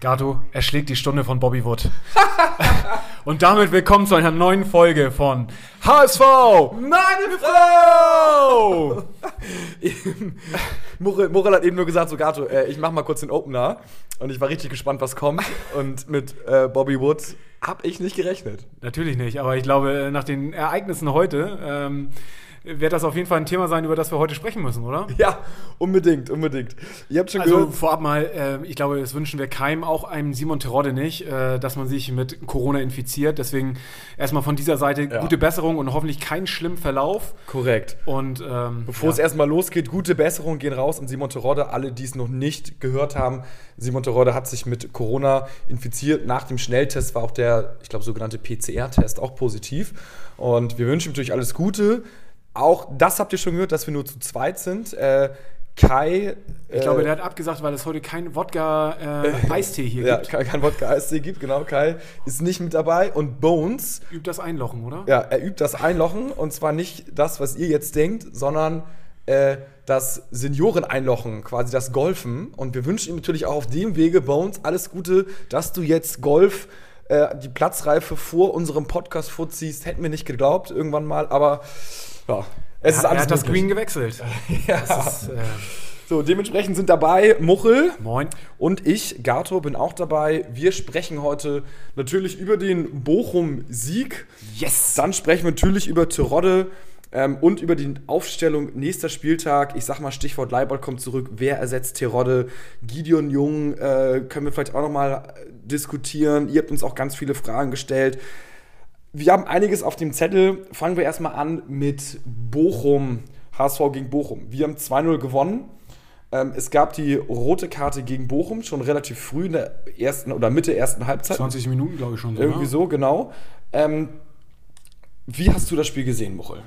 Gato, er schlägt die Stunde von Bobby Wood. Und damit willkommen zu einer neuen Folge von HSV! Meine Frau! Morel, Morel hat eben nur gesagt, so Gato, äh, ich mach mal kurz den Opener. Und ich war richtig gespannt, was kommt. Und mit äh, Bobby Wood habe ich nicht gerechnet. Natürlich nicht, aber ich glaube, nach den Ereignissen heute ähm, wird das auf jeden Fall ein Thema sein, über das wir heute sprechen müssen, oder? Ja, unbedingt, unbedingt. Ihr habt schon also gehört. vorab mal, äh, ich glaube, das wünschen wir keinem, auch einem Simon Terodde nicht, äh, dass man sich mit Corona infiziert. Deswegen erstmal von dieser Seite ja. gute Besserung und hoffentlich keinen schlimmen Verlauf. Korrekt. Und ähm, bevor ja. es erstmal losgeht, gute Besserung gehen raus an Simon Terodde. Alle, die es noch nicht gehört haben, Simon Terodde hat sich mit Corona infiziert. Nach dem Schnelltest war auch der, ich glaube, sogenannte PCR-Test auch positiv. Und wir wünschen natürlich alles Gute. Auch das habt ihr schon gehört, dass wir nur zu zweit sind. Äh, Kai. Ich glaube, äh, der hat abgesagt, weil es heute kein Wodka-Eistee äh, hier ja, gibt. Ja, kein Wodka-Eistee gibt, genau. Kai ist nicht mit dabei. Und Bones. Übt das Einlochen, oder? Ja, er übt das Einlochen. Und zwar nicht das, was ihr jetzt denkt, sondern äh, das Senioren-Einlochen, quasi das Golfen. Und wir wünschen ihm natürlich auch auf dem Wege, Bones, alles Gute, dass du jetzt Golf äh, die Platzreife vor unserem Podcast vorziehst. Hätten wir nicht geglaubt, irgendwann mal. Aber ja, es er, ist alles Er hat das Green gewechselt. ja. Ist, äh so, dementsprechend sind dabei Muchel. Moin. Und ich, Gato, bin auch dabei. Wir sprechen heute natürlich über den Bochum-Sieg. Yes! Dann sprechen wir natürlich über Terodde ähm, und über die Aufstellung nächster Spieltag. Ich sag mal, Stichwort Leibold kommt zurück. Wer ersetzt Terodde? Gideon Jung äh, können wir vielleicht auch nochmal diskutieren. Ihr habt uns auch ganz viele Fragen gestellt. Wir haben einiges auf dem Zettel. Fangen wir erstmal an mit Bochum. HSV gegen Bochum. Wir haben 2-0 gewonnen. Ähm, es gab die rote Karte gegen Bochum schon relativ früh in der ersten oder Mitte ersten Halbzeit. 20 Minuten, glaube ich schon. So, Irgendwie ne? so, genau. Ähm, wie hast du das Spiel gesehen, Muchel?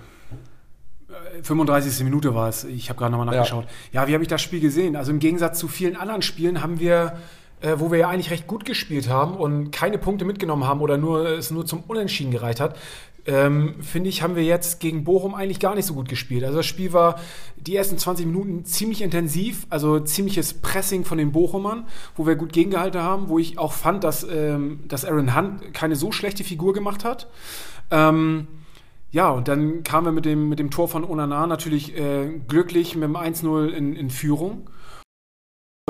35. Äh, Minute war es. Ich habe gerade nochmal nachgeschaut. Ja. ja, wie habe ich das Spiel gesehen? Also im Gegensatz zu vielen anderen Spielen haben wir äh, wo wir ja eigentlich recht gut gespielt haben und keine Punkte mitgenommen haben oder nur, es nur zum Unentschieden gereicht hat, ähm, finde ich, haben wir jetzt gegen Bochum eigentlich gar nicht so gut gespielt. Also das Spiel war die ersten 20 Minuten ziemlich intensiv, also ziemliches Pressing von den Bochumern, wo wir gut gegengehalten haben, wo ich auch fand, dass, ähm, dass Aaron Hunt keine so schlechte Figur gemacht hat. Ähm, ja, und dann kamen wir mit dem, mit dem Tor von Onana natürlich äh, glücklich mit dem 1-0 in, in Führung.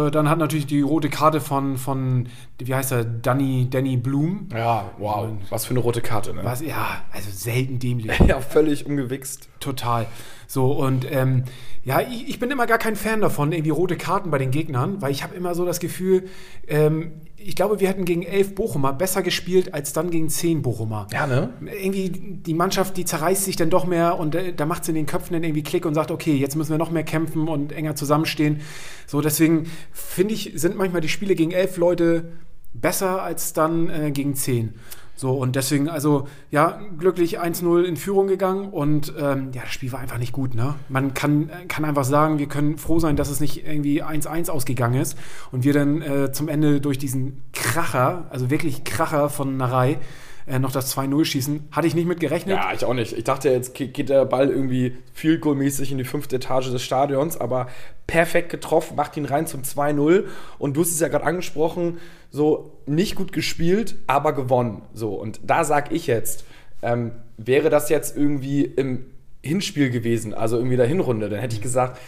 Äh, dann hat natürlich die rote Karte von, von wie heißt er, Danny, Danny Bloom. Ja, wow, was für eine rote Karte, ne? Was, ja, also selten dämlich. ja, völlig umgewichst. Total. So, und ähm, ja, ich, ich, bin immer gar kein Fan davon, irgendwie rote Karten bei den Gegnern, weil ich habe immer so das Gefühl, ähm, ich glaube, wir hätten gegen elf Bochumer besser gespielt als dann gegen zehn Bochumer. Ja, ne? Irgendwie die Mannschaft, die zerreißt sich dann doch mehr und äh, da macht es in den Köpfen dann irgendwie Klick und sagt, okay, jetzt müssen wir noch mehr kämpfen und enger zusammenstehen. So, deswegen finde ich, sind manchmal die Spiele gegen elf Leute besser als dann äh, gegen zehn. So, und deswegen, also, ja, glücklich 1-0 in Führung gegangen und ähm, ja, das Spiel war einfach nicht gut, ne? Man kann, kann einfach sagen, wir können froh sein, dass es nicht irgendwie 1-1 ausgegangen ist und wir dann äh, zum Ende durch diesen Kracher, also wirklich Kracher von Narei, äh, noch das 2-0 schießen. Hatte ich nicht mit gerechnet. Ja, ich auch nicht. Ich dachte, jetzt geht der Ball irgendwie viel mäßig in die fünfte Etage des Stadions, aber perfekt getroffen, macht ihn rein zum 2-0. Und du hast es ja gerade angesprochen, so nicht gut gespielt, aber gewonnen. So, und da sag ich jetzt, ähm, wäre das jetzt irgendwie im Hinspiel gewesen, also irgendwie der Hinrunde, dann hätte ich gesagt,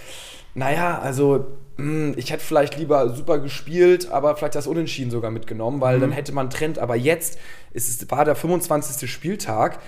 naja, also hm, ich hätte vielleicht lieber super gespielt, aber vielleicht das Unentschieden sogar mitgenommen, weil mhm. dann hätte man Trend. Aber jetzt ist es, war der 25. Spieltag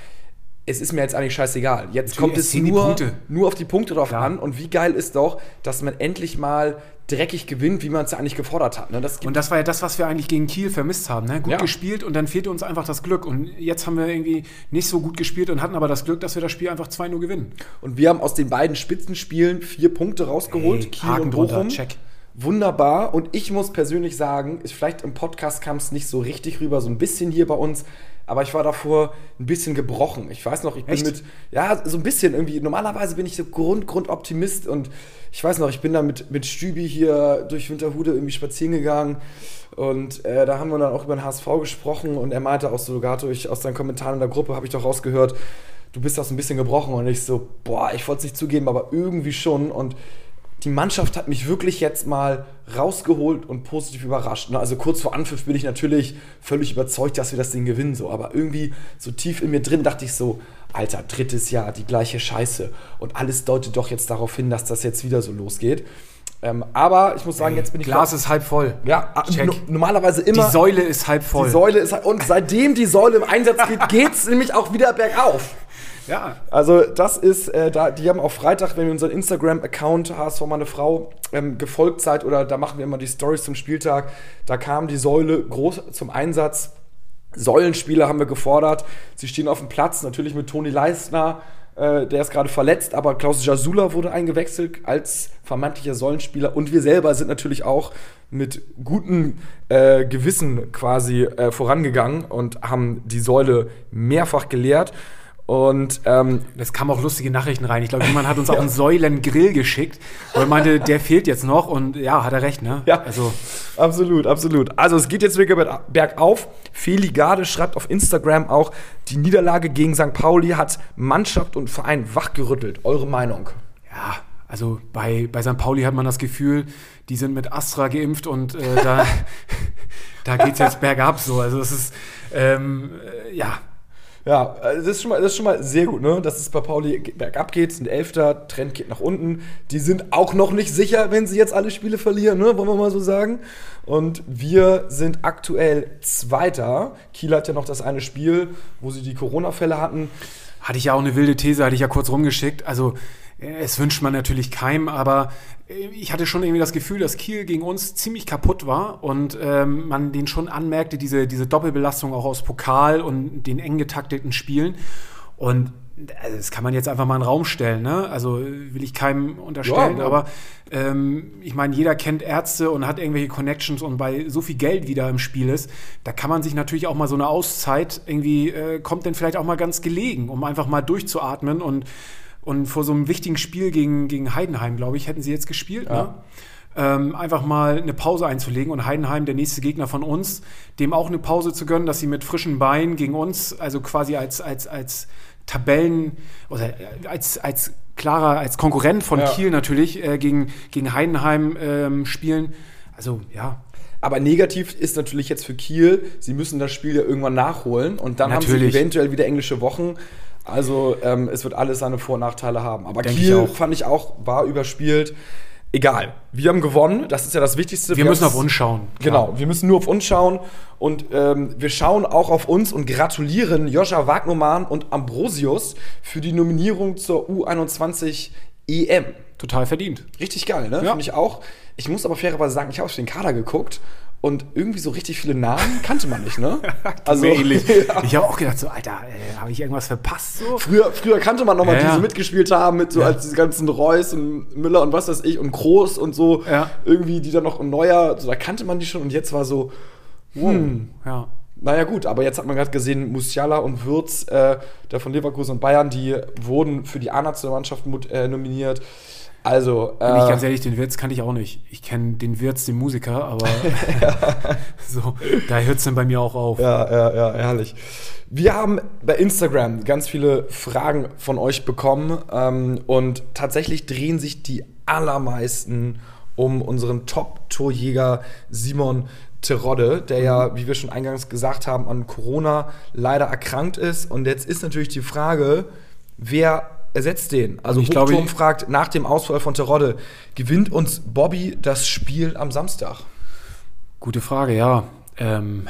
es ist mir jetzt eigentlich scheißegal. Jetzt Natürlich, kommt es nur, nur auf die Punkte drauf Klar. an. Und wie geil ist doch, dass man endlich mal dreckig gewinnt, wie man es ja eigentlich gefordert hat. Ne? Das und das war ja das, was wir eigentlich gegen Kiel vermisst haben. Ne? Gut ja. gespielt und dann fehlte uns einfach das Glück. Und jetzt haben wir irgendwie nicht so gut gespielt und hatten aber das Glück, dass wir das Spiel einfach 2-0 gewinnen. Und wir haben aus den beiden Spitzenspielen vier Punkte rausgeholt. Hey, Kiel Haken und Bochum. Drunter, check wunderbar. Und ich muss persönlich sagen, ist vielleicht im Podcast kam es nicht so richtig rüber, so ein bisschen hier bei uns aber ich war davor ein bisschen gebrochen. Ich weiß noch, ich bin Echt? mit, ja, so ein bisschen irgendwie, normalerweise bin ich so Grund, Grundoptimist und ich weiß noch, ich bin da mit, mit Stübi hier durch Winterhude irgendwie spazieren gegangen und äh, da haben wir dann auch über den HSV gesprochen und er meinte auch so, Gato, ich, aus deinen Kommentaren in der Gruppe habe ich doch rausgehört, du bist auch so ein bisschen gebrochen und ich so, boah, ich wollte es nicht zugeben, aber irgendwie schon und die Mannschaft hat mich wirklich jetzt mal rausgeholt und positiv überrascht. Ne? Also kurz vor Anpfiff bin ich natürlich völlig überzeugt, dass wir das Ding gewinnen. So. Aber irgendwie so tief in mir drin dachte ich so, Alter, drittes Jahr, die gleiche Scheiße. Und alles deutet doch jetzt darauf hin, dass das jetzt wieder so losgeht. Ähm, aber ich muss sagen, jetzt bin ich. Glas ist halb voll. Ja, no, normalerweise immer. Die Säule ist halb voll. Die Säule ist Und seitdem die Säule im Einsatz geht, geht es nämlich auch wieder bergauf. Ja. Also, das ist, äh, da, die haben auch Freitag, wenn ihr unseren Instagram-Account HSV meine Frau ähm, gefolgt seid, oder da machen wir immer die Stories zum Spieltag, da kam die Säule groß zum Einsatz. Säulenspieler haben wir gefordert. Sie stehen auf dem Platz, natürlich mit Toni Leistner, äh, der ist gerade verletzt, aber Klaus Jasula wurde eingewechselt als vermeintlicher Säulenspieler. Und wir selber sind natürlich auch mit gutem äh, Gewissen quasi äh, vorangegangen und haben die Säule mehrfach gelehrt. Und ähm, es kamen auch lustige Nachrichten rein. Ich glaube, jemand hat uns auch einen Säulengrill geschickt, er meinte, der fehlt jetzt noch. Und ja, hat er recht, ne? Ja, also. absolut, absolut. Also es geht jetzt wieder bergauf. Feli Garde schreibt auf Instagram auch, die Niederlage gegen St. Pauli hat Mannschaft und Verein wachgerüttelt. Eure Meinung? Ja, also bei, bei St. Pauli hat man das Gefühl, die sind mit Astra geimpft und äh, da, da geht es jetzt bergab so. Also es ist, ähm, äh, ja, ja, äh, das ist, schon mal, das ist schon mal sehr gut, ne? dass es bei Pauli bergab geht, sind Elfter, Trend geht nach unten. Die sind auch noch nicht sicher, wenn sie jetzt alle Spiele verlieren, ne? wollen wir mal so sagen. Und wir sind aktuell Zweiter. Kiel hat ja noch das eine Spiel, wo sie die Corona-Fälle hatten. Hatte ich ja auch eine wilde These, hatte ich ja kurz rumgeschickt. Also es wünscht man natürlich keinem, aber äh, ich hatte schon irgendwie das Gefühl, dass Kiel gegen uns ziemlich kaputt war und ähm, man den schon anmerkte, diese, diese Doppelbelastung auch aus Pokal und den eng getakteten Spielen. Und also das kann man jetzt einfach mal in den Raum stellen, ne? Also will ich keinem unterstellen, ja, aber ähm, ich meine, jeder kennt Ärzte und hat irgendwelche Connections und bei so viel Geld wieder im Spiel ist, da kann man sich natürlich auch mal so eine Auszeit irgendwie, äh, kommt denn vielleicht auch mal ganz gelegen, um einfach mal durchzuatmen und und vor so einem wichtigen Spiel gegen, gegen Heidenheim, glaube ich, hätten sie jetzt gespielt. Ja. Ne? Ähm, einfach mal eine Pause einzulegen und Heidenheim, der nächste Gegner von uns, dem auch eine Pause zu gönnen, dass sie mit frischen Beinen gegen uns, also quasi als, als, als Tabellen oder äh, als, als klarer, als Konkurrent von ja. Kiel natürlich äh, gegen, gegen Heidenheim ähm, spielen. Also ja, aber negativ ist natürlich jetzt für Kiel, sie müssen das Spiel ja irgendwann nachholen und dann natürlich. haben sie eventuell wieder englische Wochen. Also ähm, es wird alles seine Vor- und Nachteile haben. Aber Denk Kiel ich fand ich auch, war überspielt. Egal, wir haben gewonnen, das ist ja das Wichtigste. Wir, wir müssen auf uns schauen. Klar. Genau, wir müssen nur auf uns schauen und ähm, wir schauen auch auf uns und gratulieren Joscha Wagnermann und Ambrosius für die Nominierung zur U21 EM. Total verdient. Richtig geil, ne? Ja. Finde ich auch. Ich muss aber fairerweise sagen, ich habe auf den Kader geguckt und irgendwie so richtig viele Namen kannte man nicht, ne? also ähnlich. Ja. Ich habe auch gedacht, so, Alter, äh, habe ich irgendwas verpasst? So? Früher, früher kannte man noch mal, ja, die so mitgespielt haben, mit so ja. als diese ganzen Reus und Müller und was weiß ich und Groß und so. Ja. Irgendwie, die dann noch neuer, so, da kannte man die schon und jetzt war so, wow. Hm, ja. Naja, gut, aber jetzt hat man gerade gesehen, Musiala und Würz, äh, der von Leverkusen und Bayern, die wurden für die A-Nationalmannschaft äh, nominiert. Also, Bin ich äh, ganz ehrlich, den Wirtz kannte ich auch nicht. Ich kenne den Wirtz, den Musiker, aber so, da hört es dann bei mir auch auf. Ja, ja, ja, herrlich. Wir haben bei Instagram ganz viele Fragen von euch bekommen ähm, und tatsächlich drehen sich die allermeisten um unseren Top-Torjäger Simon Terodde, der ja, mhm. wie wir schon eingangs gesagt haben, an Corona leider erkrankt ist. Und jetzt ist natürlich die Frage, wer ersetzt den. Also ich Hochturm glaube, fragt nach dem Ausfall von Terodde, gewinnt uns Bobby das Spiel am Samstag? Gute Frage, ja. Ähm,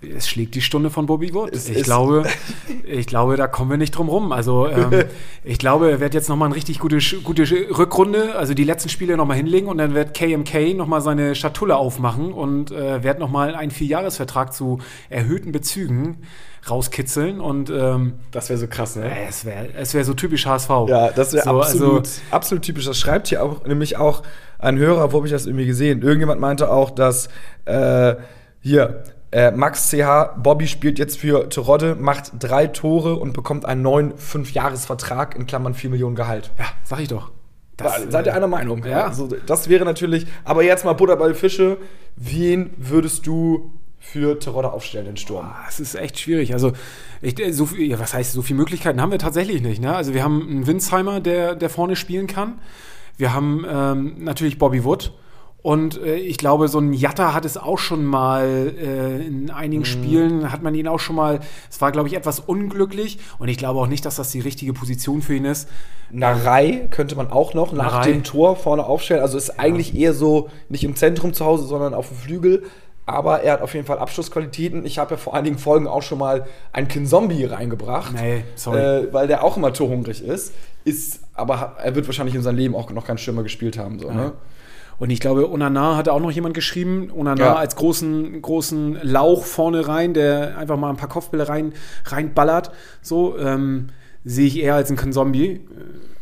es schlägt die Stunde von Bobby Wood. Es ich, glaube, ich glaube, da kommen wir nicht drum rum. Also ähm, ich glaube, er wird jetzt nochmal eine richtig gute, gute Rückrunde, also die letzten Spiele nochmal hinlegen und dann wird KMK nochmal seine Schatulle aufmachen und äh, wird nochmal einen Vierjahresvertrag zu erhöhten Bezügen rauskitzeln und ähm, das wäre so krass, ne? Es wäre es wär so typisch HSV. Ja, das wäre so, absolut, also, absolut typisch. Das schreibt hier auch nämlich auch ein Hörer, wo habe ich das irgendwie gesehen? Irgendjemand meinte auch, dass äh, hier äh, Max CH, Bobby spielt jetzt für Terodde, macht drei Tore und bekommt einen neuen Fünfjahresvertrag in Klammern 4 Millionen Gehalt. Ja, sag ich doch. Das, seid ihr einer Meinung? Ja. Also, das wäre natürlich, aber jetzt mal Butter bei Fische. Wen würdest du für Terodde aufstellen, den Sturm? Es ist echt schwierig. Also, ich, äh, so viel, ja, was heißt, so viele Möglichkeiten haben wir tatsächlich nicht. Ne? Also, wir haben einen Winsheimer, der, der vorne spielen kann. Wir haben ähm, natürlich Bobby Wood. Und äh, ich glaube, so ein Jatta hat es auch schon mal äh, in einigen mhm. Spielen, hat man ihn auch schon mal, es war, glaube ich, etwas unglücklich. Und ich glaube auch nicht, dass das die richtige Position für ihn ist. Narei könnte man auch noch nach Narei. dem Tor vorne aufstellen. Also ist ja. eigentlich eher so nicht im Zentrum zu Hause, sondern auf dem Flügel. Aber er hat auf jeden Fall Abschlussqualitäten. Ich habe ja vor einigen Folgen auch schon mal einen Kinzombie reingebracht. Nee, sorry. Äh, weil der auch immer torhungrig ist. Ist, aber er wird wahrscheinlich in seinem Leben auch noch keinen Stürmer gespielt haben. So, ne? Und ich glaube, Onana hatte auch noch jemand geschrieben. Onana ja. als großen, großen Lauch vorne rein, der einfach mal ein paar Kopfbälle rein, reinballert. So ähm, sehe ich eher als ein Zombie.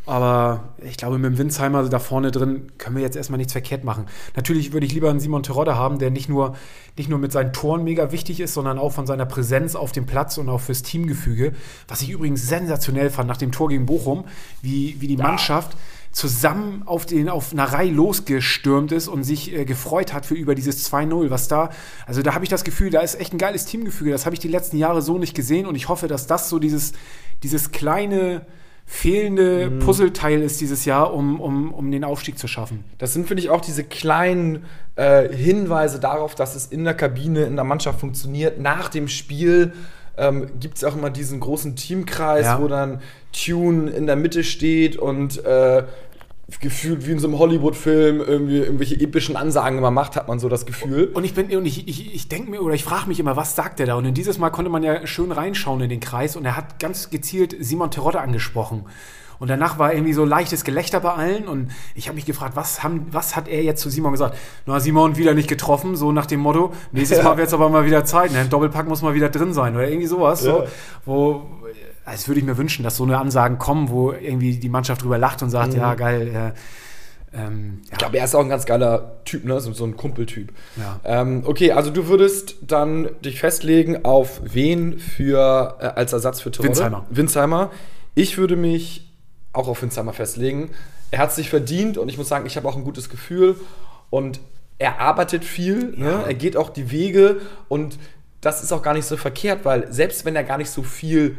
Aber ich glaube, mit dem Winsheimer da vorne drin können wir jetzt erstmal nichts verkehrt machen. Natürlich würde ich lieber einen Simon Terodde haben, der nicht nur, nicht nur mit seinen Toren mega wichtig ist, sondern auch von seiner Präsenz auf dem Platz und auch fürs Teamgefüge. Was ich übrigens sensationell fand nach dem Tor gegen Bochum, wie, wie die Mannschaft. Ja zusammen auf, den, auf einer Reihe losgestürmt ist und sich äh, gefreut hat für über dieses 2-0, was da, also da habe ich das Gefühl, da ist echt ein geiles Teamgefüge. Das habe ich die letzten Jahre so nicht gesehen und ich hoffe, dass das so dieses, dieses kleine, fehlende mhm. Puzzleteil ist dieses Jahr, um, um, um den Aufstieg zu schaffen. Das sind, finde ich, auch diese kleinen äh, Hinweise darauf, dass es in der Kabine, in der Mannschaft funktioniert. Nach dem Spiel ähm, gibt es auch immer diesen großen Teamkreis, ja. wo dann Tune in der Mitte steht und äh, gefühlt wie in so einem Hollywood-Film irgendwie irgendwelche epischen Ansagen immer macht, hat man so das Gefühl. Und ich bin und ich, ich, ich denke mir oder ich frage mich immer, was sagt der da? Und in dieses Mal konnte man ja schön reinschauen in den Kreis und er hat ganz gezielt Simon Terodde angesprochen. Und danach war irgendwie so leichtes Gelächter bei allen und ich habe mich gefragt, was, haben, was hat er jetzt zu Simon gesagt? Na, Simon wieder nicht getroffen, so nach dem Motto, nächstes Mal wird es aber mal wieder Zeit, ne? Doppelpack muss mal wieder drin sein oder irgendwie sowas, ja. so, wo als würde ich mir wünschen, dass so eine Ansagen kommen, wo irgendwie die Mannschaft drüber lacht und sagt, mhm. ja, geil. Äh, ähm, ja. Ich glaube, er ist auch ein ganz geiler Typ, ne? so, so ein Kumpeltyp. Ja. Ähm, okay, also du würdest dann dich festlegen auf wen für äh, als Ersatz für Terodde? Winsheimer. Winsheimer. Ich würde mich auch auf Winsheimer festlegen. Er hat es sich verdient und ich muss sagen, ich habe auch ein gutes Gefühl und er arbeitet viel, ne? ja. ne? er geht auch die Wege und das ist auch gar nicht so verkehrt, weil selbst wenn er gar nicht so viel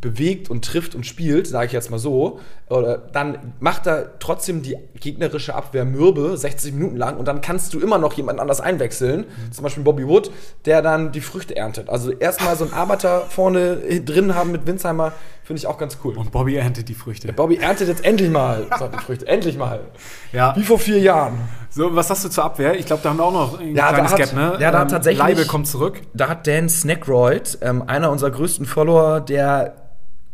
bewegt und trifft und spielt, sage ich jetzt mal so, oder dann macht er trotzdem die gegnerische Abwehr mürbe 60 Minuten lang und dann kannst du immer noch jemand anders einwechseln, mhm. zum Beispiel Bobby Wood, der dann die Früchte erntet. Also erstmal so einen Arbeiter vorne drin haben mit Winsheimer, finde ich auch ganz cool. Und Bobby erntet die Früchte. Der Bobby erntet jetzt endlich mal die Früchte, endlich mal. Ja. Wie vor vier Jahren. So, was hast du zur Abwehr? Ich glaube, da haben wir auch noch ein ja, kleines da hat, Gap, ne? Ja, da ähm, tatsächlich. Leibe kommt zurück. Da hat Dan Snackroyd, ähm, einer unserer größten Follower, der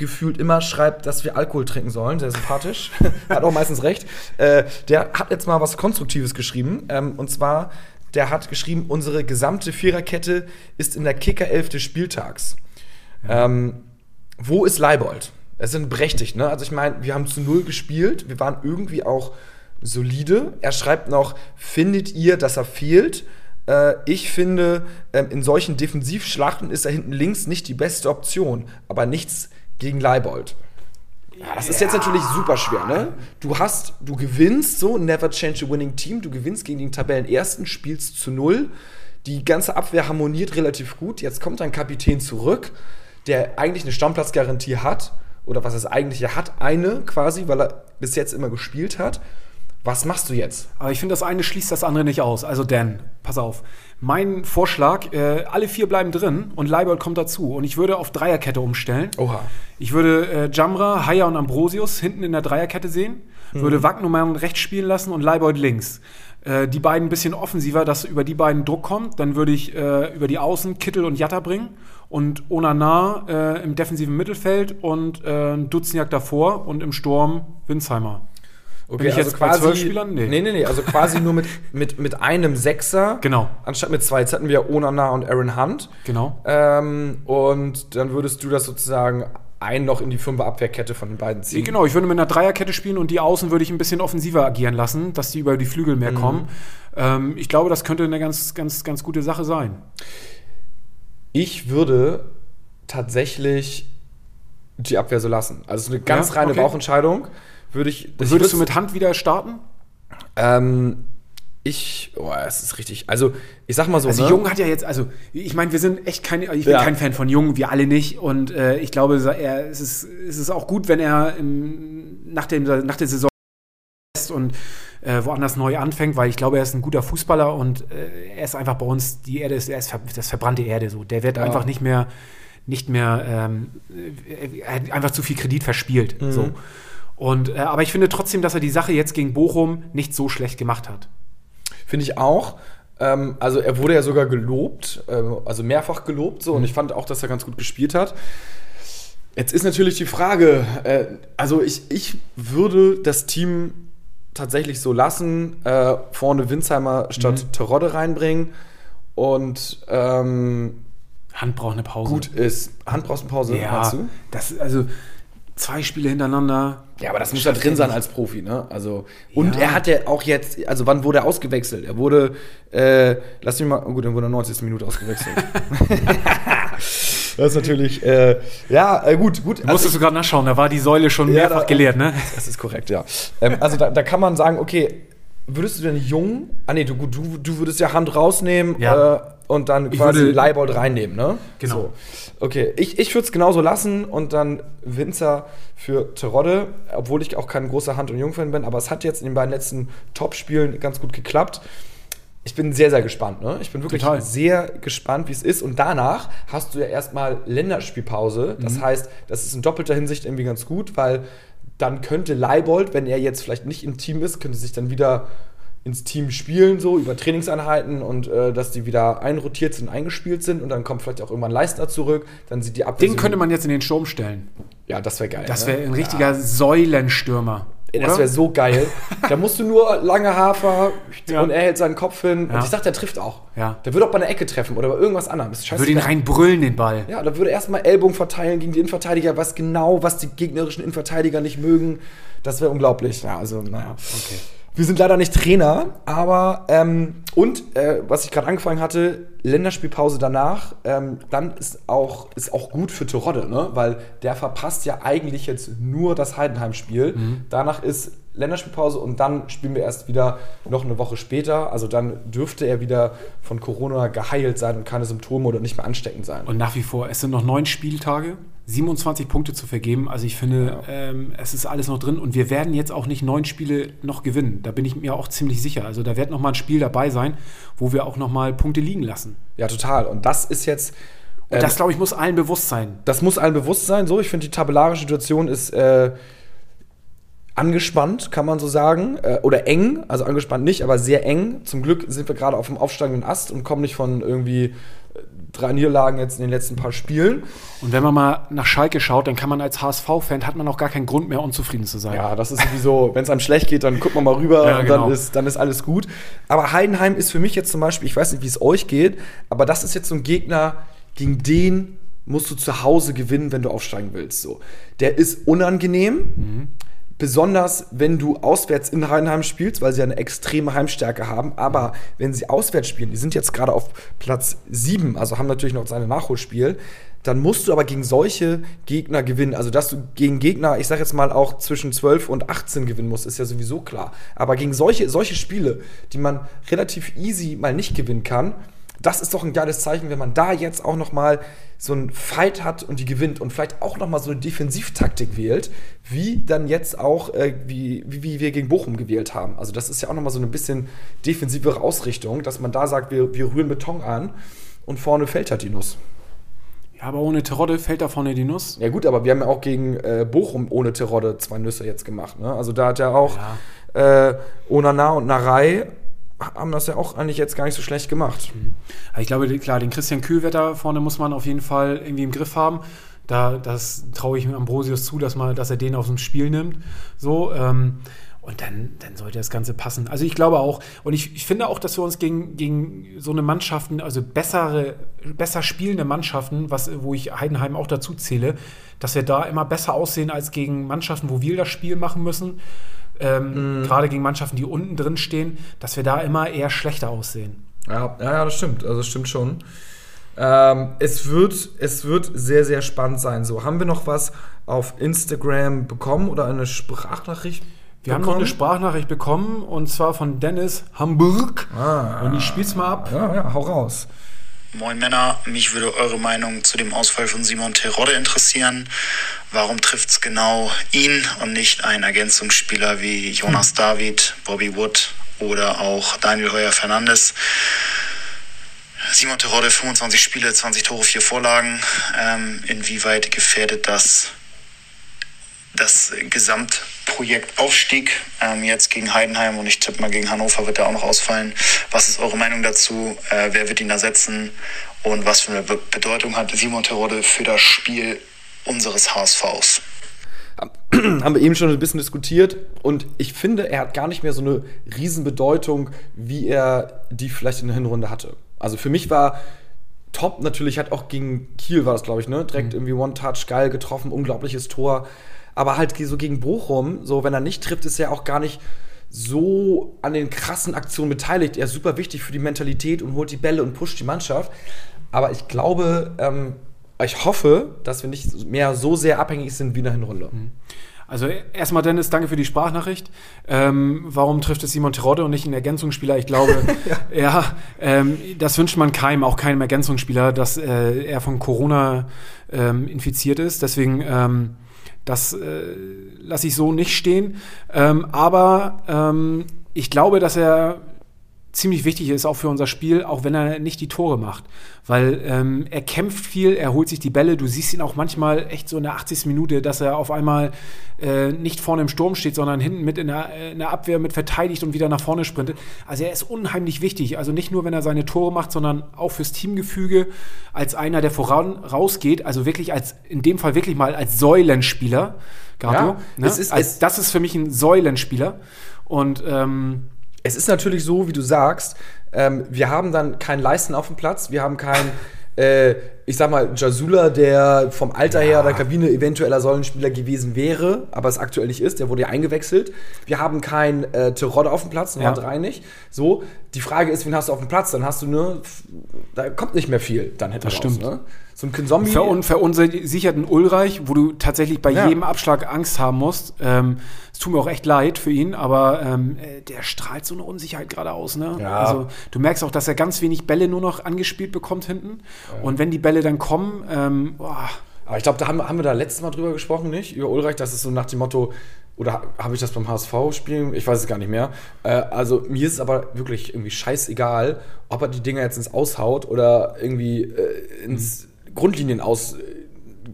gefühlt immer schreibt, dass wir Alkohol trinken sollen. Sehr sympathisch. hat auch meistens recht. Äh, der hat jetzt mal was Konstruktives geschrieben. Ähm, und zwar, der hat geschrieben, unsere gesamte Viererkette ist in der Kicker-Elf des Spieltags. Ja. Ähm, wo ist Leibold? Es sind berechtigt, ne? Also ich meine, wir haben zu null gespielt. Wir waren irgendwie auch solide. Er schreibt noch, findet ihr, dass er fehlt? Äh, ich finde, ähm, in solchen Defensivschlachten ist er hinten links nicht die beste Option. Aber nichts gegen Leibold. Ja, das ist jetzt natürlich super schwer, ne? Du hast, du gewinnst so, never change a winning team, du gewinnst gegen den Tabellenersten, spielst zu null. Die ganze Abwehr harmoniert relativ gut. Jetzt kommt ein Kapitän zurück, der eigentlich eine Stammplatzgarantie hat. Oder was es eigentlich hat, eine quasi, weil er bis jetzt immer gespielt hat. Was machst du jetzt? Aber ich finde, das eine schließt das andere nicht aus. Also Dan, pass auf. Mein Vorschlag, äh, alle vier bleiben drin und Leibold kommt dazu. Und ich würde auf Dreierkette umstellen. Oha. Ich würde äh, Jamra, Haya und Ambrosius hinten in der Dreierkette sehen. Mhm. Würde Wagnumann rechts spielen lassen und Leibold links. Äh, die beiden ein bisschen offensiver, dass über die beiden Druck kommt. Dann würde ich äh, über die Außen Kittel und Jatta bringen und Onana äh, im defensiven Mittelfeld und äh, Dutzniak davor und im Sturm Winsheimer. Okay, Bin ich also jetzt quasi, bei zwölf Spielern? Nee. nee, nee, nee. Also quasi nur mit, mit, mit einem Sechser. Genau. Anstatt mit zwei. Jetzt hatten wir Onana und Aaron Hunt. Genau. Ähm, und dann würdest du das sozusagen ein noch in die Fünfer-Abwehrkette von den beiden ziehen. Genau, ich würde mit einer Dreierkette spielen und die Außen würde ich ein bisschen offensiver agieren lassen, dass die über die Flügel mehr mhm. kommen. Ähm, ich glaube, das könnte eine ganz, ganz, ganz gute Sache sein. Ich würde tatsächlich die Abwehr so lassen. Also eine ganz ja, reine okay. Bauchentscheidung würde ich. Würdest du mit Hand wieder starten? Ähm, ich, oh, es ist richtig. Also, ich sag mal so. Also, ne? Jung hat ja jetzt, also, ich meine, wir sind echt kein, ich bin ja. kein Fan von Jung, wir alle nicht. Und äh, ich glaube, er, es, ist, es ist auch gut, wenn er im, nach, dem, nach der Saison verlässt und äh, woanders neu anfängt, weil ich glaube, er ist ein guter Fußballer und äh, er ist einfach bei uns, die Erde ist, er ist ver das verbrannte Erde so. Der wird ja. einfach nicht mehr, nicht mehr, ähm, er hat einfach zu viel Kredit verspielt. Mhm. So. Und, äh, aber ich finde trotzdem, dass er die Sache jetzt gegen Bochum nicht so schlecht gemacht hat. Finde ich auch. Ähm, also er wurde ja sogar gelobt, äh, also mehrfach gelobt so. Mhm. Und ich fand auch, dass er ganz gut gespielt hat. Jetzt ist natürlich die Frage, äh, also ich, ich würde das Team tatsächlich so lassen, äh, vorne Winsheimer statt mhm. Terodde reinbringen und ähm, Hand braucht eine Pause. Gut ist. Hand braucht eine Pause, ja, meinst du? Das, also zwei Spiele hintereinander. Ja, aber das muss ja drin sein als Profi, ne? Also, und ja. er hat ja auch jetzt, also wann wurde er ausgewechselt? Er wurde, äh, lass mich mal, oh gut, dann wurde er 90. Minute ausgewechselt. das ist natürlich, äh, ja, äh, gut, gut. Also, Musstest du gerade nachschauen, da war die Säule schon ja, mehrfach da, geleert, ne? Das ist korrekt, ja. ähm, also da, da kann man sagen, okay, würdest du denn jung, ah nee, du, du, du würdest ja Hand rausnehmen, ja. äh, und dann quasi Leibold reinnehmen, ne? Genau. So. Okay, ich, ich würde es genauso lassen und dann Winzer für Terodde, obwohl ich auch kein großer Hand- und Jungfan bin, aber es hat jetzt in den beiden letzten Top-Spielen ganz gut geklappt. Ich bin sehr, sehr gespannt. Ne? Ich bin wirklich Total. sehr gespannt, wie es ist. Und danach hast du ja erstmal Länderspielpause. Das mhm. heißt, das ist in doppelter Hinsicht irgendwie ganz gut, weil dann könnte Leibold, wenn er jetzt vielleicht nicht im Team ist, könnte sich dann wieder ins Team spielen, so über Trainingseinheiten und äh, dass die wieder einrotiert sind, eingespielt sind und dann kommt vielleicht auch irgendwann Leistner zurück, dann sieht die Abwehr. Den könnte man jetzt in den Sturm stellen. Ja, das wäre geil. Das wäre ne? ein richtiger ja. Säulenstürmer. Oder? Das wäre so geil. da musst du nur lange Hafer ja. und er hält seinen Kopf hin. Ja. Und ich dachte, der trifft auch. Ja. Der würde auch bei einer Ecke treffen oder bei irgendwas anderem. Das würde ihn reinbrüllen, den Ball. Ja, da würde erstmal Ellbogen verteilen gegen die Innenverteidiger, was genau, was die gegnerischen Innenverteidiger nicht mögen. Das wäre unglaublich. Ja, also, naja. Okay. Wir sind leider nicht Trainer, aber ähm, und äh, was ich gerade angefangen hatte, Länderspielpause danach, ähm, dann ist auch, ist auch gut für Terodde, ne? weil der verpasst ja eigentlich jetzt nur das Heidenheim-Spiel. Mhm. Danach ist Länderspielpause und dann spielen wir erst wieder noch eine Woche später. Also dann dürfte er wieder von Corona geheilt sein und keine Symptome oder nicht mehr ansteckend sein. Und nach wie vor, es sind noch neun Spieltage. 27 Punkte zu vergeben. Also ich finde, ja. ähm, es ist alles noch drin und wir werden jetzt auch nicht neun Spiele noch gewinnen. Da bin ich mir auch ziemlich sicher. Also da wird noch mal ein Spiel dabei sein, wo wir auch noch mal Punkte liegen lassen. Ja, total. Und das ist jetzt und das, ähm, glaube ich, muss allen bewusst sein. Das muss allen bewusst sein. So, ich finde, die tabellarische Situation ist äh, angespannt, kann man so sagen. Äh, oder eng. Also angespannt nicht, aber sehr eng. Zum Glück sind wir gerade auf dem aufsteigenden Ast und kommen nicht von irgendwie drei Niederlagen jetzt in den letzten paar Spielen. Und wenn man mal nach Schalke schaut, dann kann man als HSV-Fan, hat man auch gar keinen Grund mehr, unzufrieden zu sein. Ja, das ist sowieso, wenn es einem schlecht geht, dann guckt man mal rüber ja, und genau. dann, ist, dann ist alles gut. Aber Heidenheim ist für mich jetzt zum Beispiel, ich weiß nicht, wie es euch geht, aber das ist jetzt so ein Gegner, gegen den musst du zu Hause gewinnen, wenn du aufsteigen willst. So. Der ist unangenehm. Mhm Besonders wenn du auswärts in Heidenheim spielst, weil sie eine extreme Heimstärke haben. Aber wenn sie auswärts spielen, die sind jetzt gerade auf Platz 7, also haben natürlich noch seine Nachholspiel, dann musst du aber gegen solche Gegner gewinnen. Also, dass du gegen Gegner, ich sag jetzt mal auch zwischen 12 und 18 gewinnen musst, ist ja sowieso klar. Aber gegen solche, solche Spiele, die man relativ easy mal nicht gewinnen kann, das ist doch ein geiles Zeichen, wenn man da jetzt auch noch mal so einen Fight hat und die gewinnt und vielleicht auch noch mal so eine Defensivtaktik wählt, wie dann jetzt auch, äh, wie, wie, wie, wir gegen Bochum gewählt haben. Also das ist ja auch noch mal so eine bisschen defensivere Ausrichtung, dass man da sagt, wir, wir rühren Beton an und vorne fällt halt die Nuss. Ja, aber ohne Terodde fällt da vorne die Nuss. Ja gut, aber wir haben ja auch gegen äh, Bochum ohne Terodde zwei Nüsse jetzt gemacht. Ne? Also da hat er auch ja. äh, Onana und Narei haben das ja auch eigentlich jetzt gar nicht so schlecht gemacht. Mhm. Ich glaube, klar, den Christian Kühlwetter vorne muss man auf jeden Fall irgendwie im Griff haben. Da, das traue ich Ambrosius zu, dass, man, dass er den aus dem Spiel nimmt. So, ähm, und dann, dann sollte das Ganze passen. Also ich glaube auch, und ich, ich finde auch, dass wir uns gegen, gegen so eine Mannschaften, also bessere, besser spielende Mannschaften, was, wo ich Heidenheim auch dazu zähle, dass wir da immer besser aussehen als gegen Mannschaften, wo wir das Spiel machen müssen ähm, mm. gerade gegen Mannschaften, die unten drin stehen, dass wir da immer eher schlechter aussehen. Ja, ja, das stimmt. Also das stimmt schon. Ähm, es, wird, es wird sehr, sehr spannend sein. So, haben wir noch was auf Instagram bekommen oder eine Sprachnachricht? Wir bekommen? haben noch eine Sprachnachricht bekommen und zwar von Dennis Hamburg. Ah, und ich spiel's mal ab. Ja, ja, hau raus. Moin Männer, mich würde eure Meinung zu dem Ausfall von Simon Terodde interessieren. Warum trifft es genau ihn und nicht einen Ergänzungsspieler wie Jonas David, Bobby Wood oder auch Daniel Heuer Fernandes? Simon Terodde, 25 Spiele, 20 Tore, 4 Vorlagen. Ähm, inwieweit gefährdet das das Gesamtprojekt Aufstieg? Ähm, jetzt gegen Heidenheim und ich tippe mal gegen Hannover wird er auch noch ausfallen. Was ist eure Meinung dazu? Äh, wer wird ihn ersetzen? Und was für eine Be Bedeutung hat Simon Terodde für das Spiel unseres HSVs? haben wir eben schon ein bisschen diskutiert und ich finde, er hat gar nicht mehr so eine Riesenbedeutung, wie er die vielleicht in der Hinrunde hatte. Also für mich war top natürlich, hat auch gegen Kiel war das, glaube ich, ne? Direkt mhm. irgendwie One-Touch, geil getroffen, unglaubliches Tor. Aber halt so gegen Bochum, so wenn er nicht trifft, ist er auch gar nicht so an den krassen Aktionen beteiligt. Er ist super wichtig für die Mentalität und holt die Bälle und pusht die Mannschaft. Aber ich glaube, ähm, ich hoffe, dass wir nicht mehr so sehr abhängig sind wie in der Hinrunde. Mhm. Also erstmal Dennis, danke für die Sprachnachricht. Ähm, warum trifft es Simon Terodde und nicht einen Ergänzungsspieler? Ich glaube, ja, ja ähm, das wünscht man keinem, auch keinem Ergänzungsspieler, dass äh, er von Corona ähm, infiziert ist. Deswegen ähm, das äh, lasse ich so nicht stehen. Ähm, aber ähm, ich glaube, dass er ziemlich wichtig ist, auch für unser Spiel, auch wenn er nicht die Tore macht. Weil ähm, er kämpft viel, er holt sich die Bälle. Du siehst ihn auch manchmal echt so in der 80. Minute, dass er auf einmal äh, nicht vorne im Sturm steht, sondern hinten mit in der, in der, Abwehr mit verteidigt und wieder nach vorne sprintet. Also er ist unheimlich wichtig. Also nicht nur, wenn er seine Tore macht, sondern auch fürs Teamgefüge als einer, der voran rausgeht. Also wirklich als, in dem Fall wirklich mal als Säulenspieler. Gato, ja, ne? es ist, als, das ist für mich ein Säulenspieler. Und ähm, es ist natürlich so, wie du sagst, ähm, wir haben dann keinen Leisten auf dem Platz, wir haben keinen, äh, ich sag mal, Jasula, der vom Alter ja. her der Kabine eventueller Säulenspieler gewesen wäre, aber es aktuell nicht ist, der wurde ja eingewechselt. Wir haben keinen äh, Terodde auf dem Platz, Nummer ja. drei nicht. So, die Frage ist, wen hast du auf dem Platz? Dann hast du nur, da kommt nicht mehr viel, dann hätte das raus, stimmt. Ne? So ein Zombie. Ver verunsicherten Ulreich, wo du tatsächlich bei ja. jedem Abschlag Angst haben musst. Ähm, es tut mir auch echt leid für ihn, aber ähm, äh, der strahlt so eine Unsicherheit gerade aus. Ne? Ja. Also du merkst auch, dass er ganz wenig Bälle nur noch angespielt bekommt hinten. Ja. Und wenn die Bälle dann kommen, ähm, boah. Aber ich glaube, da haben, haben wir da letztes Mal drüber gesprochen, nicht? Über Ulreich, das ist so nach dem Motto, oder habe ich das beim HSV-Spielen? Ich weiß es gar nicht mehr. Äh, also mir ist es aber wirklich irgendwie scheißegal, ob er die Dinger jetzt ins Aushaut oder irgendwie äh, ins, mhm Grundlinien aus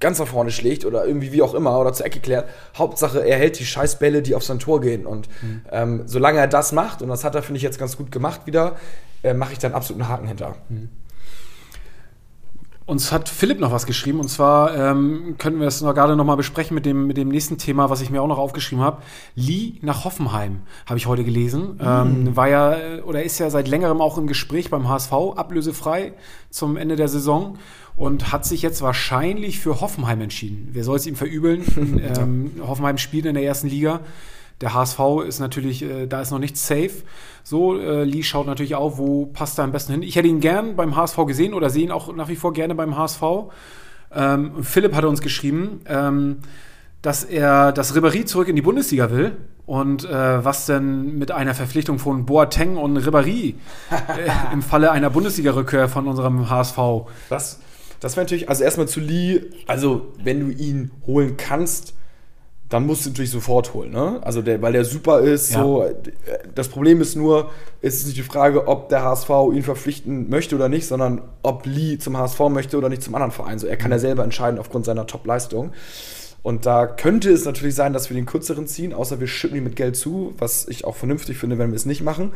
ganz nach vorne schlägt oder irgendwie wie auch immer oder zur Ecke klärt. Hauptsache, er hält die Scheißbälle, die auf sein Tor gehen. Und mhm. ähm, solange er das macht, und das hat er, finde ich, jetzt ganz gut gemacht wieder, äh, mache ich dann absolut einen Haken hinter. Mhm. Uns hat Philipp noch was geschrieben und zwar ähm, können wir es noch gerade noch mal besprechen mit dem, mit dem nächsten Thema, was ich mir auch noch aufgeschrieben habe. Lee nach Hoffenheim habe ich heute gelesen. Mhm. Ähm, war ja oder ist ja seit längerem auch im Gespräch beim HSV, ablösefrei zum Ende der Saison und hat sich jetzt wahrscheinlich für Hoffenheim entschieden. Wer soll es ihm verübeln? ähm, Hoffenheim spielt in der ersten Liga. Der HSV ist natürlich, äh, da ist noch nichts safe. So, äh, Lee schaut natürlich auch, wo passt er am besten hin. Ich hätte ihn gern beim HSV gesehen oder sehe ihn auch nach wie vor gerne beim HSV. Ähm, Philipp hatte uns geschrieben, ähm, dass er das Ribéry zurück in die Bundesliga will. Und äh, was denn mit einer Verpflichtung von Boateng und Ribéry äh, im Falle einer Bundesliga-Rückkehr von unserem HSV? Das, das wäre natürlich, also erstmal zu Lee, also wenn du ihn holen kannst, dann musst du natürlich sofort holen, ne? Also der, weil der super ist, ja. so. Das Problem ist nur, es ist nicht die Frage, ob der HSV ihn verpflichten möchte oder nicht, sondern ob Lee zum HSV möchte oder nicht zum anderen Verein. So, er kann mhm. ja selber entscheiden aufgrund seiner Top-Leistung. Und da könnte es natürlich sein, dass wir den kürzeren ziehen, außer wir schütten ihn mit Geld zu, was ich auch vernünftig finde, wenn wir es nicht machen.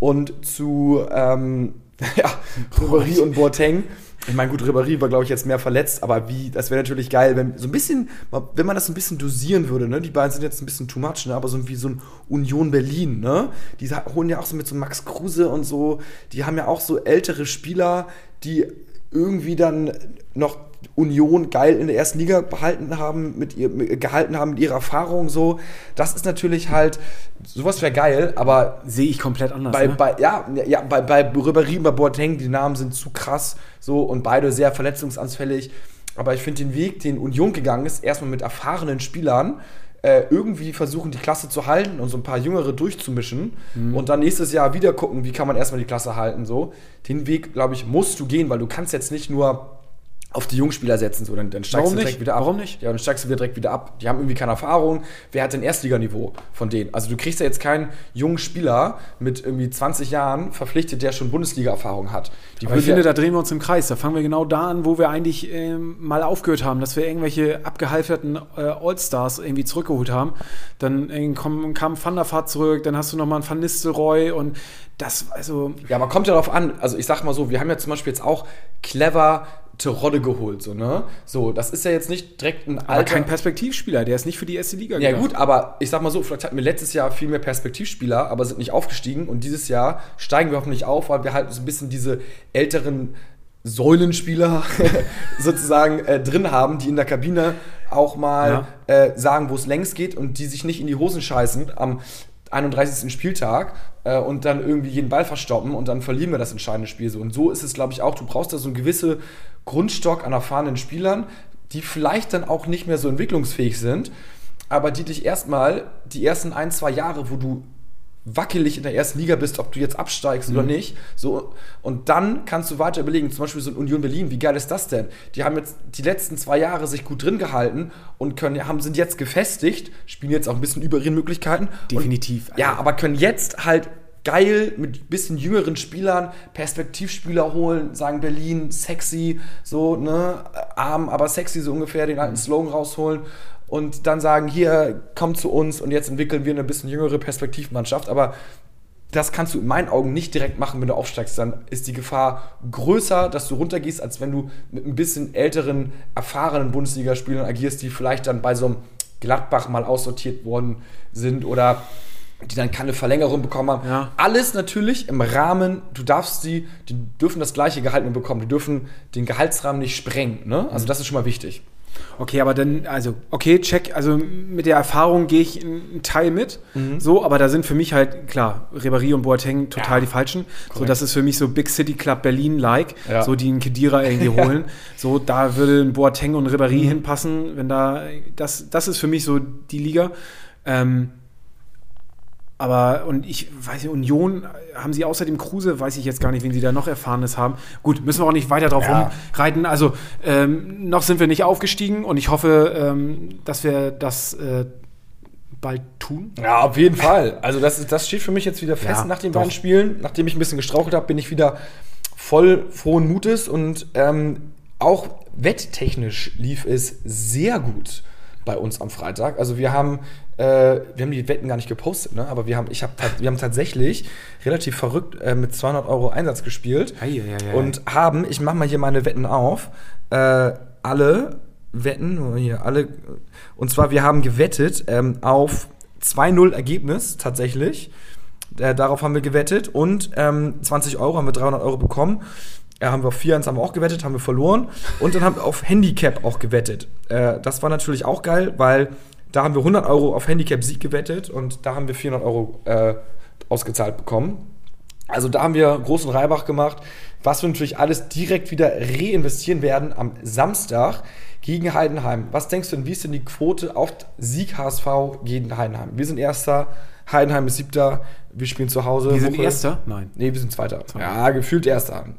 Und zu ähm, ja, Ribéry und Boateng ich meine, gut, Ribéry war, glaube ich, jetzt mehr verletzt, aber wie, das wäre natürlich geil, wenn so ein bisschen, wenn man das ein bisschen dosieren würde, ne? Die beiden sind jetzt ein bisschen too much, ne? Aber so wie so ein Union Berlin, ne? Die holen ja auch so mit so Max Kruse und so, die haben ja auch so ältere Spieler, die irgendwie dann noch Union geil in der ersten Liga behalten haben, mit ihr, mit, gehalten haben mit ihrer Erfahrung so. Das ist natürlich halt, sowas wäre geil, aber. Sehe ich komplett anders. Bei, ne? bei, ja, ja, bei, bei Ribéry, bei Boateng, die Namen sind zu krass so und beide sehr verletzungsanfällig. Aber ich finde den Weg, den Union gegangen ist, erstmal mit erfahrenen Spielern, äh, irgendwie versuchen, die Klasse zu halten und so ein paar Jüngere durchzumischen mhm. und dann nächstes Jahr wieder gucken, wie kann man erstmal die Klasse halten. So. Den Weg, glaube ich, musst du gehen, weil du kannst jetzt nicht nur auf die Jungspieler setzen, so dann, dann steigst Warum du nicht? direkt wieder ab. Warum nicht? Ja, dann steigst du wieder direkt wieder ab. Die haben irgendwie keine Erfahrung. Wer hat denn Erstliganiveau von denen? Also du kriegst ja jetzt keinen jungen Spieler mit irgendwie 20 Jahren verpflichtet, der schon Bundesliga-Erfahrung hat. Die Aber ich finde, da drehen wir uns im Kreis. Da fangen wir genau da an, wo wir eigentlich ähm, mal aufgehört haben, dass wir irgendwelche abgehalfterten äh, All-Stars irgendwie zurückgeholt haben. Dann äh, kam, kam Van der Vaart zurück, dann hast du nochmal einen Van Nistelrooy und das, also, ja, aber kommt ja darauf an. Also ich sag mal so, wir haben ja zum Beispiel jetzt auch clever Terodde geholt, so, ne? So, das ist ja jetzt nicht direkt ein aber alter... kein Perspektivspieler, der ist nicht für die erste Liga Ja gedacht. gut, aber ich sag mal so, vielleicht hatten wir letztes Jahr viel mehr Perspektivspieler, aber sind nicht aufgestiegen und dieses Jahr steigen wir hoffentlich auf, weil wir halt so ein bisschen diese älteren Säulenspieler sozusagen äh, drin haben, die in der Kabine auch mal äh, sagen, wo es längs geht und die sich nicht in die Hosen scheißen am 31. Spieltag äh, und dann irgendwie jeden Ball verstoppen und dann verlieren wir das entscheidende Spiel so. Und so ist es, glaube ich, auch. Du brauchst da so einen gewissen Grundstock an erfahrenen Spielern, die vielleicht dann auch nicht mehr so entwicklungsfähig sind, aber die dich erstmal die ersten ein, zwei Jahre, wo du wackelig in der ersten Liga bist, ob du jetzt absteigst oder nicht. So, und dann kannst du weiter überlegen, zum Beispiel so in Union Berlin, wie geil ist das denn? Die haben jetzt die letzten zwei Jahre sich gut drin gehalten und können, haben, sind jetzt gefestigt, spielen jetzt auch ein bisschen über ihren Möglichkeiten. Definitiv. Und, ja, aber können jetzt halt geil mit bisschen jüngeren Spielern Perspektivspieler holen, sagen Berlin, sexy, so, ne, arm, aber sexy, so ungefähr, den alten Slogan rausholen und dann sagen, hier, komm zu uns und jetzt entwickeln wir eine bisschen jüngere Perspektivmannschaft, aber das kannst du in meinen Augen nicht direkt machen, wenn du aufsteigst. Dann ist die Gefahr größer, dass du runtergehst, als wenn du mit ein bisschen älteren, erfahrenen Bundesligaspielern agierst, die vielleicht dann bei so einem Gladbach mal aussortiert worden sind oder die dann keine Verlängerung bekommen haben. Ja. Alles natürlich im Rahmen, du darfst sie, die dürfen das gleiche Gehalt nur bekommen, die dürfen den Gehaltsrahmen nicht sprengen. Ne? Also das ist schon mal wichtig. Okay, aber dann, also, okay, check, also mit der Erfahrung gehe ich einen Teil mit, so, aber da sind für mich halt, klar, Ribéry und Boateng total Ja, die Falschen. So, das ist für mich so Big City Club Berlin-like, Ja. so die einen Kedira irgendwie holen. So, da würde ein Boateng und Ribéry hinpassen, wenn da, das, das ist für mich so die Liga. Ähm, aber, und ich weiß nicht, Union, haben sie außer dem Kruse, weiß ich jetzt gar nicht, wen sie da noch Erfahrenes haben. Gut, müssen wir auch nicht weiter drauf Ja. rumreiten. Also, ähm, noch sind wir nicht aufgestiegen und ich hoffe, ähm, dass wir das äh, bald tun. Ja, auf jeden Fall. Also das, das steht für mich jetzt wieder fest Ja, nach den doch. beiden Spielen. Nachdem ich ein bisschen gestrauchelt habe, bin ich wieder voll frohen Mutes und ähm, auch wetttechnisch lief es sehr gut bei uns am Freitag. Also wir haben, äh, wir haben die Wetten gar nicht gepostet, ne? aber wir haben, ich hab, wir haben tatsächlich relativ verrückt äh, mit 200 Euro Einsatz gespielt Ei, ei, ei, und haben, ich mache mal hier meine Wetten auf, äh, alle Wetten, hier, alle, und zwar wir haben gewettet ähm, auf 2-0 Ergebnis tatsächlich. Äh, darauf haben wir gewettet und ähm, 20 Euro haben wir 300 Euro bekommen. Äh, haben wir auf 4-1 haben wir auch gewettet, haben wir verloren. Und dann haben wir auf Handicap auch gewettet. Äh, das war natürlich auch geil, weil da haben wir 100 Euro auf Handicap-Sieg gewettet und da haben wir 400 Euro äh, ausgezahlt bekommen. Also da haben wir großen Reibach gemacht, was wir natürlich alles direkt wieder reinvestieren werden am Samstag gegen Heidenheim. Was denkst du denn, wie ist denn die Quote auf Sieg HSV gegen Heidenheim? Wir sind Erster, Heidenheim ist Siebter, wir spielen zu Hause. Wir sind Woche- Erster? Nein. Nee, wir sind Zweiter. Ja, gefühlt Erster.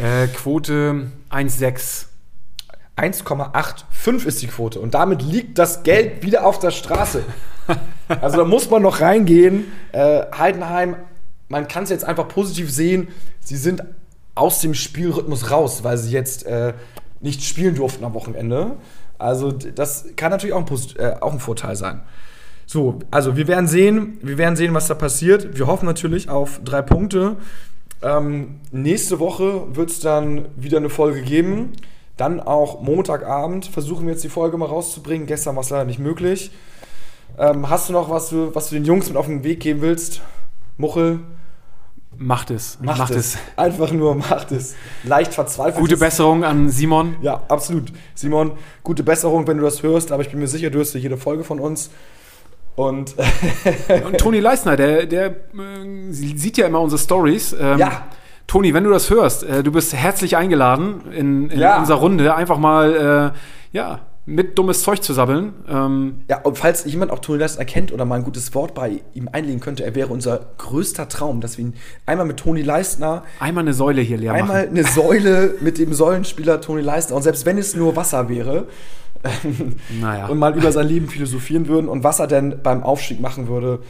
Äh, Quote 1,6. 1,85 ist die Quote und damit liegt das Geld wieder auf der Straße. Also da muss man noch reingehen. Äh, Heidenheim, man kann es jetzt einfach positiv sehen, sie sind aus dem Spielrhythmus raus, weil sie jetzt äh, nicht spielen durften am Wochenende. Also das kann natürlich auch ein, Posit- äh, auch ein Vorteil sein. So, also wir werden sehen, wir werden sehen, was da passiert. Wir hoffen natürlich auf drei Punkte. Ähm, nächste Woche wird es dann wieder eine Folge geben. Dann auch Montagabend versuchen wir jetzt die Folge mal rauszubringen. Gestern war es leider nicht möglich. Ähm, hast du noch was du, was du den Jungs mit auf den Weg geben willst? Muchel, Macht es. macht, es. Einfach nur macht es. Leicht verzweifelt. Gute Besserung an Simon. Ja, absolut. Simon, gute Besserung, wenn du das hörst, aber ich bin mir sicher, du hörst ja jede Folge von uns. Und Und Toni Leisner, der, der äh, sieht ja immer unsere Stories. Ähm, Ja. Toni, wenn du das hörst, äh, du bist herzlich eingeladen in, in Ja. unserer Runde. Einfach mal, äh, ja, mit dummes Zeug zu sabbeln. Ähm, Ja, und falls jemand auch Toni Leistner erkennt oder mal ein gutes Wort bei ihm einlegen könnte, er wäre unser größter Traum, dass wir ihn einmal mit Toni Leistner, einmal eine Säule hier leer einmal machen. eine Säule mit dem Säulenspieler Toni Leistner und selbst wenn es nur Wasser wäre, Naja. und mal über sein Leben philosophieren würden und was er denn beim Aufstieg machen würde,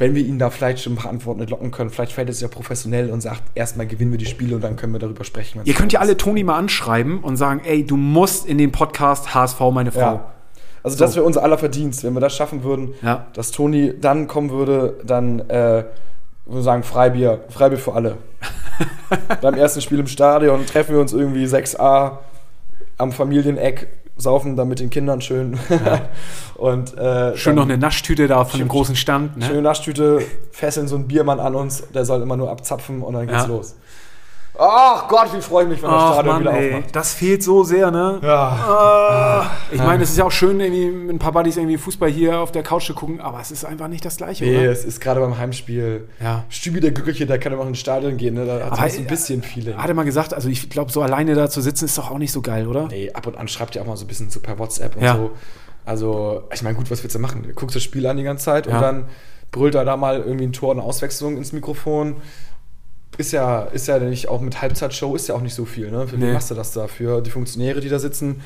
wenn wir ihn da vielleicht schon ein paar Antworten entlocken können. Vielleicht fällt es ja professionell und sagt, erstmal gewinnen wir die Spiele und dann können wir darüber sprechen. Ihr könnt ja alle Toni mal anschreiben und sagen, ey, du musst in den Podcast HSV meine. Frau. Ja. Also das So. wäre unser aller Verdienst, wenn wir das schaffen würden, Ja. dass Toni dann kommen würde, dann äh, würde sagen Freibier, Freibier für alle. Beim ersten Spiel im Stadion treffen wir uns irgendwie 6a am Familieneck, saufen da mit den Kindern schön. und äh, Schön dann- noch eine Naschtüte da von dem großen Stand. Ne? Schöne Naschtüte, fesseln so einen Biermann an uns, der soll immer nur abzapfen und dann geht's Ja. los. Ach Gott, wie freue ich mich, wenn das Ach Stadion Mann, wieder ey, aufmacht. das fehlt so sehr, ne? Ja. Ah, ich meine, es ist ja auch schön, irgendwie mit ein paar Buddies irgendwie Fußball hier auf der Couch zu gucken, aber es ist einfach nicht das Gleiche, Nee, oder? es ist gerade beim Heimspiel. Ja. Stübi der Glückliche, der kann immer ins Stadion gehen, ne? Da hat so ein bisschen Feeling. Hat er mal gesagt, also ich glaube, so alleine da zu sitzen ist doch auch nicht so geil, oder? Nee, ab und an schreibt er auch mal so ein bisschen so per WhatsApp und Ja. so. Also, ich meine, gut, was willst du machen? Du guckst das Spiel an die ganze Zeit Ja. und dann brüllt er da mal irgendwie ein Tor, eine Auswechslung ins Mikrofon. Ist ja, ist ja nicht, auch mit Halbzeitshow ist ja auch nicht so viel, ne? Für Nee. wen machst du das da? Für die Funktionäre, die da sitzen?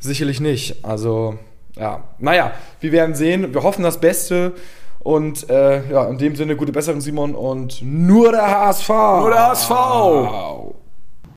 Sicherlich nicht. Also, ja. Naja, wir werden sehen. Wir hoffen das Beste. Und äh, ja, in dem Sinne, gute Besserung, Simon. Und nur der HSV. Nur der HSV.